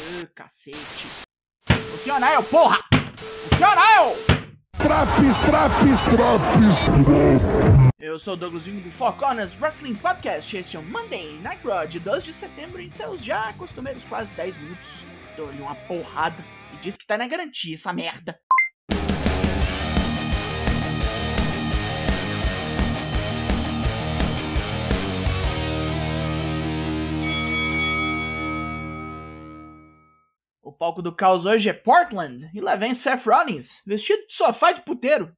Uh, cacete. Funciona eu, porra! Funciona eu! Traps, traps, traps, Eu sou o Douglas Vinho do Four Corners Wrestling Podcast. Este é o Monday Night Raw de 2 de setembro em seus já costumeiros quase 10 minutos. Dou-lhe uma porrada e diz que tá na garantia essa merda. Palco do caos hoje é Portland e lá vem Seth Rollins, vestido de sofá de puteiro.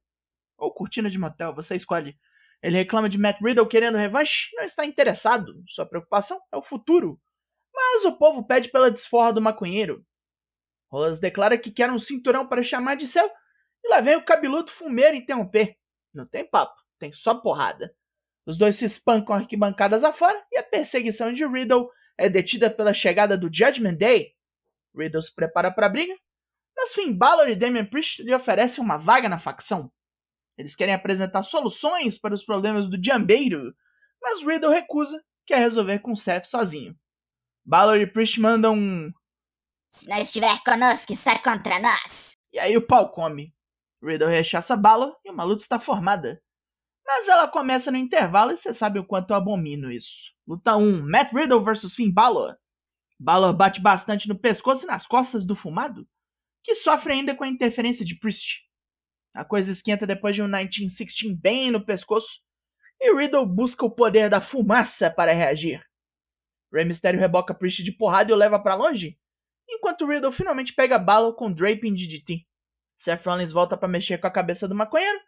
Ou cortina de motel, você escolhe. Ele reclama de Matt Riddle querendo revanche e não está interessado. Sua preocupação é o futuro. Mas o povo pede pela desforra do maconheiro. Rolas declara que quer um cinturão para chamar de seu e lá vem o cabeludo fumeiro interromper. Não tem papo, tem só porrada. Os dois se espancam arquibancadas afora e a perseguição de Riddle é detida pela chegada do Judgment Day. Riddle se prepara para a briga, mas Finn Balor e Damian Priest lhe oferecem uma vaga na facção. Eles querem apresentar soluções para os problemas do Jambeiro, mas Riddle recusa, quer resolver com Seth sozinho. Balor e Priest mandam um. Se não estiver conosco, está contra nós. E aí o pau come. Riddle rechaça Balor e uma luta está formada. Mas ela começa no intervalo e você sabe o quanto eu abomino isso. Luta 1: Matt Riddle vs Finn Balor. Balor bate bastante no pescoço e nas costas do fumado, que sofre ainda com a interferência de Priest. A coisa esquenta depois de um 1916 bem no pescoço, e Riddle busca o poder da fumaça para reagir. Rey Mysterio reboca Priest de porrada e o leva para longe, enquanto Riddle finalmente pega Balor com Draping DDT. Seth Rollins volta para mexer com a cabeça do maconheiro,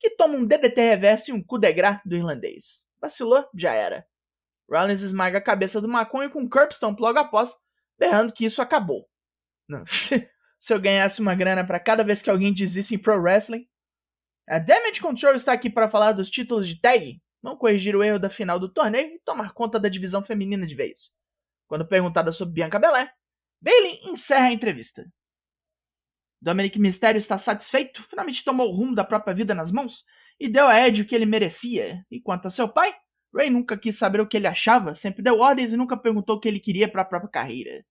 que toma um DDT reverso e um coup de do irlandês. Vacilou, já era. Rollins esmaga a cabeça do maconho com curbstone logo após, berrando que isso acabou. Se eu ganhasse uma grana para cada vez que alguém diz isso em pro wrestling. A Damage Control está aqui para falar dos títulos de tag, não corrigir o erro da final do torneio e tomar conta da divisão feminina de vez. Quando perguntada sobre Bianca Belair, Bailey encerra a entrevista. Dominic Mysterio está satisfeito, finalmente tomou o rumo da própria vida nas mãos e deu a Ed o que ele merecia. E quanto a seu pai, Ray nunca quis saber o que ele achava, sempre deu ordens e nunca perguntou o que ele queria para a própria carreira.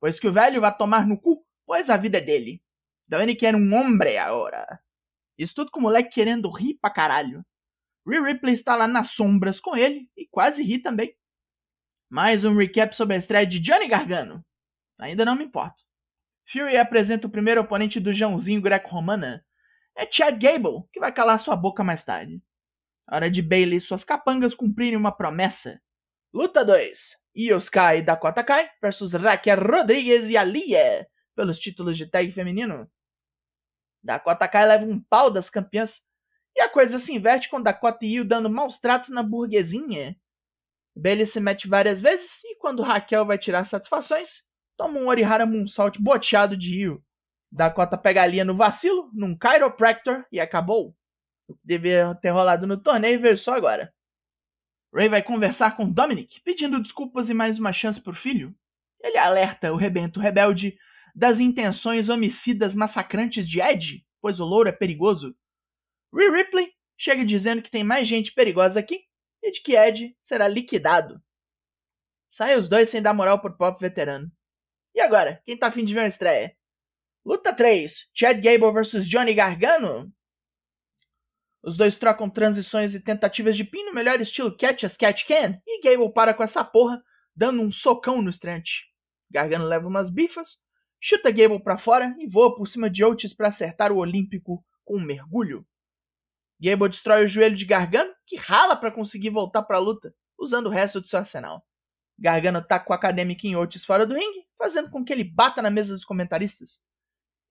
Pois que o velho vai tomar no cu, pois a vida é dele. Dominic era um homem agora. Isso tudo com o moleque querendo rir pra caralho. Rhea Ripley está lá nas sombras com ele e quase ri também. Mais um recap sobre a estreia de Johnny Gargano. Ainda não me importo. Fury apresenta o primeiro oponente do Joãozinho greco-romana. É Chad Gable, que vai calar sua boca mais tarde. Hora de Bailey e suas capangas cumprirem uma promessa. Luta 2. Io Sky e Dakota Kai versus Raquel Rodrigues e Alia pelos títulos de tag feminino. Dakota Kai leva um pau das campeãs e a coisa se inverte com Dakota e Io dando maus tratos na burguesinha. Bailey se mete várias vezes e quando Raquel vai tirar satisfações, toma um Orihara Moonsault boteado de Io. Dakota pega a Lia no vacilo, num Chiropractor e acabou. O que devia ter rolado no torneio veio só agora. Ray vai conversar com Dominic, pedindo desculpas e mais uma chance pro filho. Ele alerta o rebento rebelde das intenções homicidas massacrantes de Ed, pois o louro é perigoso. Rhea Ripley chega dizendo que tem mais gente perigosa aqui e de que Ed será liquidado. Saem os dois sem dar moral pro pop veterano. E agora, quem tá afim de ver uma estreia? Luta 3: Chad Gable vs Johnny Gargano? Os dois trocam transições e tentativas de pin no melhor estilo Catch as Catch Can, e Gable para com essa porra, dando um socão no estreante. Gargano leva umas bifas, chuta Gable para fora e voa por cima de Otis para acertar o Olímpico com um mergulho. Gable destrói o joelho de Gargano, que rala para conseguir voltar para a luta, usando o resto de seu arsenal. Gargano taca o acadêmico em Otis fora do ringue, fazendo com que ele bata na mesa dos comentaristas.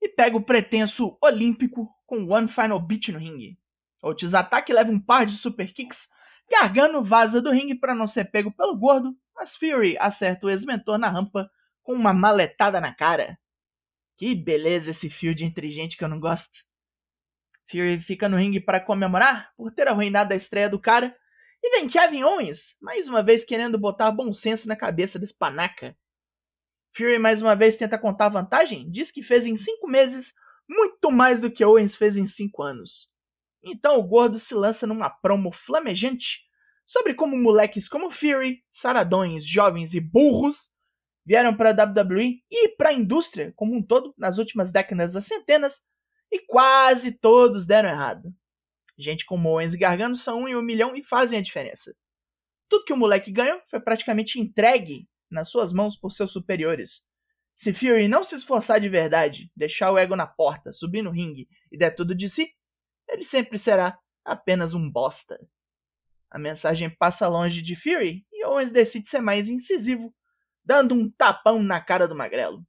E pega o pretenso Olímpico com One Final Beat no ringue. Otis ataca e leva um par de super kicks. Gargano vaza do ringue para não ser pego pelo gordo, mas Fury acerta o ex-mentor na rampa com uma maletada na cara. Que beleza esse fio de inteligente que eu não gosto. Fury fica no ringue para comemorar por ter arruinado a estreia do cara. E vem Kevin Owens, mais uma vez querendo botar bom senso na cabeça desse panaca. Fury mais uma vez tenta contar vantagem, diz que fez em cinco meses muito mais do que Owens fez em cinco anos. Então o gordo se lança numa promo flamejante sobre como moleques como Fury, saradões, jovens e burros vieram para a WWE e para a indústria como um todo nas últimas décadas das centenas e quase todos deram errado. Gente como Owens e Gargano são um em um milhão e fazem a diferença. Tudo que o moleque ganhou foi praticamente entregue nas suas mãos por seus superiores. Se Fury não se esforçar de verdade, deixar o ego na porta, subir no ringue e der tudo de si, ele sempre será apenas um bosta. A mensagem passa longe de Fury e Owens decide ser mais incisivo, dando um tapão na cara do magrelo.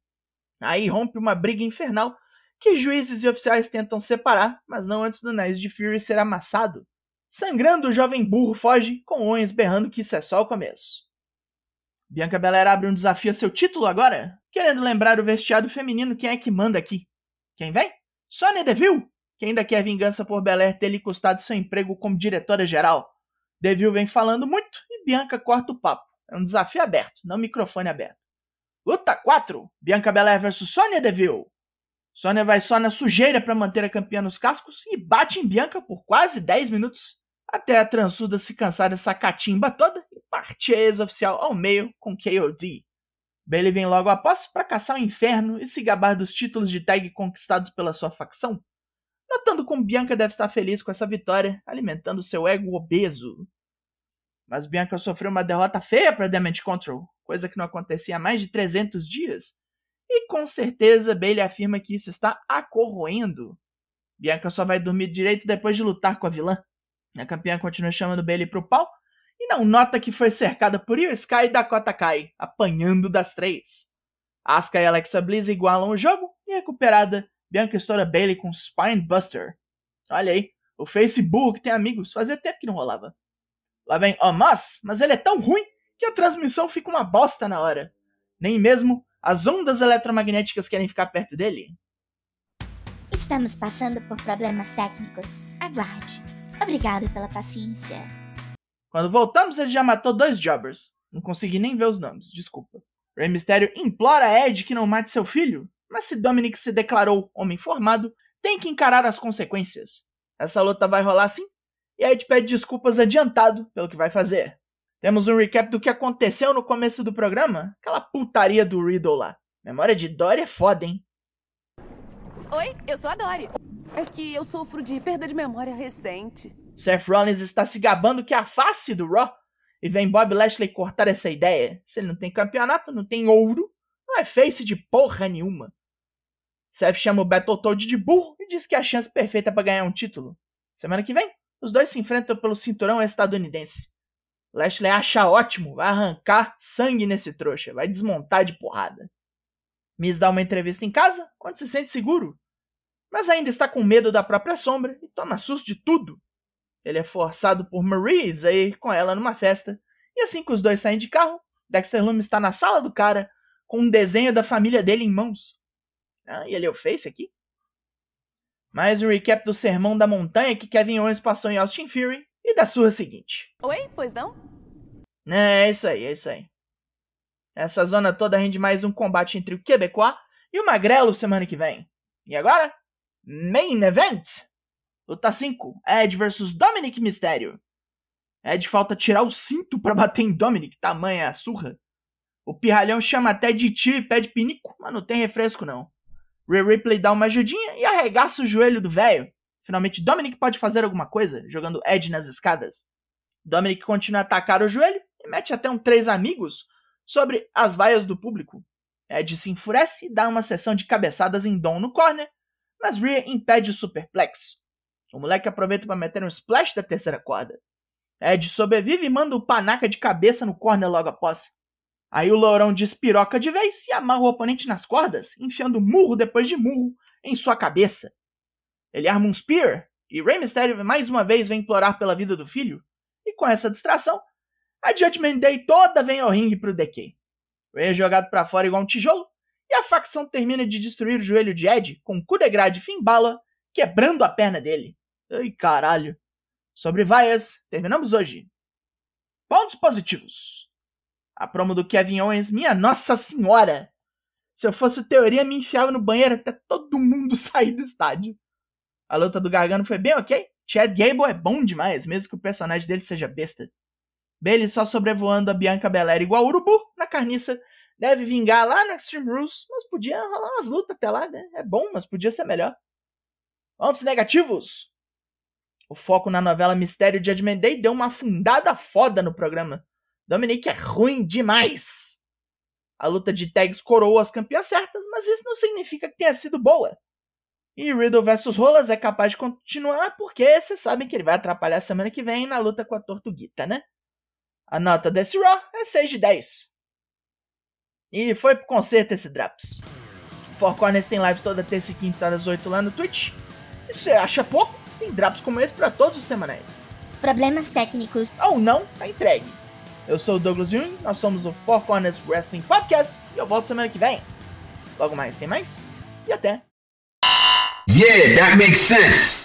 Aí rompe uma briga infernal que juízes e oficiais tentam separar, mas não antes do Nice de Fury ser amassado. Sangrando, o jovem burro foge, com Owens berrando que isso é só o começo. Bianca Belair abre um desafio a seu título agora, querendo lembrar o vestiário feminino quem é que manda aqui. Quem vem? Sonya Deville, que ainda quer vingança por Belair ter lhe custado seu emprego como diretora-geral. Deville vem falando muito e Bianca corta o papo. É um desafio aberto, não microfone aberto. Luta 4: Bianca Belair vs Sonya Deville. Sonya vai só na sujeira para manter a campeã nos cascos e bate em Bianca por quase 10 minutos, até a transuda se cansar dessa catimba toda e partir a ex-oficial ao meio com KOD. Bailey vem logo após para caçar o inferno e se gabar dos títulos de tag conquistados pela sua facção, notando como Bianca deve estar feliz com essa vitória, alimentando seu ego obeso. Mas Bianca sofreu uma derrota feia para Damage Control, coisa que não acontecia há mais de 300 dias, e com certeza Bailey afirma que isso está a corroendo. Bianca só vai dormir direito depois de lutar com a vilã. A campeã continua chamando Bailey pro pau e não nota que foi cercada por Io Sky e Dakota Kai, apanhando das três. Asuka e Alexa Bliss igualam o jogo e recuperada, Bianca estoura Bailey com Spinebuster. Olha aí, o Facebook tem amigos, fazia tempo que não rolava. Lá vem Omos, mas ele é tão ruim que a transmissão fica uma bosta na hora. Nem mesmo as ondas eletromagnéticas querem ficar perto dele? Estamos passando por problemas técnicos. Aguarde. Obrigado pela paciência. Quando voltamos, ele já matou dois jobbers. Não consegui nem ver os nomes, desculpa. Rey Mysterio implora Ed que não mate seu filho, mas se Dominic se declarou homem formado, tem que encarar as consequências. Essa luta vai rolar sim, e Ed pede desculpas adiantado pelo que vai fazer. Temos um recap do que aconteceu no começo do programa. Aquela putaria do Riddle lá. Memória de Dory é foda, hein? Oi, eu sou a Dory. É que eu sofro de perda de memória recente. Seth Rollins está se gabando que é a face do Raw. E vem Bob Lashley cortar essa ideia. Se ele não tem campeonato, não tem ouro, não é face de porra nenhuma. Seth chama o Battletoad de burro e diz que é a chance perfeita para ganhar um título. Semana que vem, os dois se enfrentam pelo cinturão estadunidense. Lashley acha ótimo, vai arrancar sangue nesse trouxa, vai desmontar de porrada. Miz dá uma entrevista em casa, quando se sente seguro, mas ainda está com medo da própria sombra e toma susto de tudo. Ele é forçado por Maurice a ir com ela numa festa, e assim que os dois saem de carro, Dexter Lumis está na sala do cara com um desenho da família dele em mãos. Ah, e ele é o Face aqui? Mais um recap do sermão da montanha que Kevin Owens passou em Austin Fury e da sua seguinte. Oi, pois não? É, é isso aí, é isso aí. Essa zona toda rende mais um combate entre o Quebecois e o Magrelo semana que vem. E agora? Main Event! Luta 5, Ed vs Dominic Mysterio. Ed falta tirar o cinto para bater em Dominic, tamanha surra. O pirralhão chama até de tio e pede pinico, mas não tem refresco não. Rhea Ripley dá uma ajudinha e arregaça o joelho do velho. Finalmente, Dominic pode fazer alguma coisa, jogando Ed nas escadas. Dominic continua a atacar o joelho e mete até um três amigos sobre as vaias do público. Ed se enfurece e dá uma sessão de cabeçadas em Dom no corner, mas Rhea impede o superplex. O moleque aproveita para meter um splash da terceira corda. Ed sobrevive e manda o panaca de cabeça no corner logo após. Aí o Lourão despiroca de vez e amarra o oponente nas cordas, enfiando murro depois de murro em sua cabeça. Ele arma um Spear e Rey Mysterio mais uma vez vem implorar pela vida do filho. E com essa distração, a Judgment Day toda vem ao ringue pro DK. Rey é jogado para fora igual um tijolo e a facção termina de destruir o joelho de Ed com um coup de grade fim bala, quebrando a perna dele. Ai caralho. Sobre vaias, terminamos hoje. Pontos positivos. A promo do Kevin Owens, minha nossa senhora! Se eu fosse teoria, me enfiava no banheiro até todo mundo sair do estádio. A luta do Gargano foi bem ok. Chad Gable é bom demais, mesmo que o personagem dele seja besta. Bailey só sobrevoando a Bianca Belair igual urubu na carniça, deve vingar lá no Extreme Rules, mas podia rolar umas lutas até lá, né? É bom, mas podia ser melhor. Pontos negativos. O foco na novela Mistério Judgment Day deu uma afundada foda no programa. Dominique é ruim demais. A luta de tags coroou as campeãs certas, mas isso não significa que tenha sido boa. E Riddle vs Rolas é capaz de continuar porque vocês sabem que ele vai atrapalhar semana que vem na luta com a Tortuguita, né? A nota desse Raw é 6 de 10. E foi pro concerto esse Drops. Four Corners tem lives toda terça e quinta às 8 lá no Twitch. E se você acha pouco, tem drops como esse para todos os semanais. Problemas técnicos. Ou não, tá entregue. Eu sou o Douglas Jung, nós somos o Four Corners Wrestling Podcast e eu volto semana que vem. Logo mais, tem mais? E até! Yeah, that makes sense.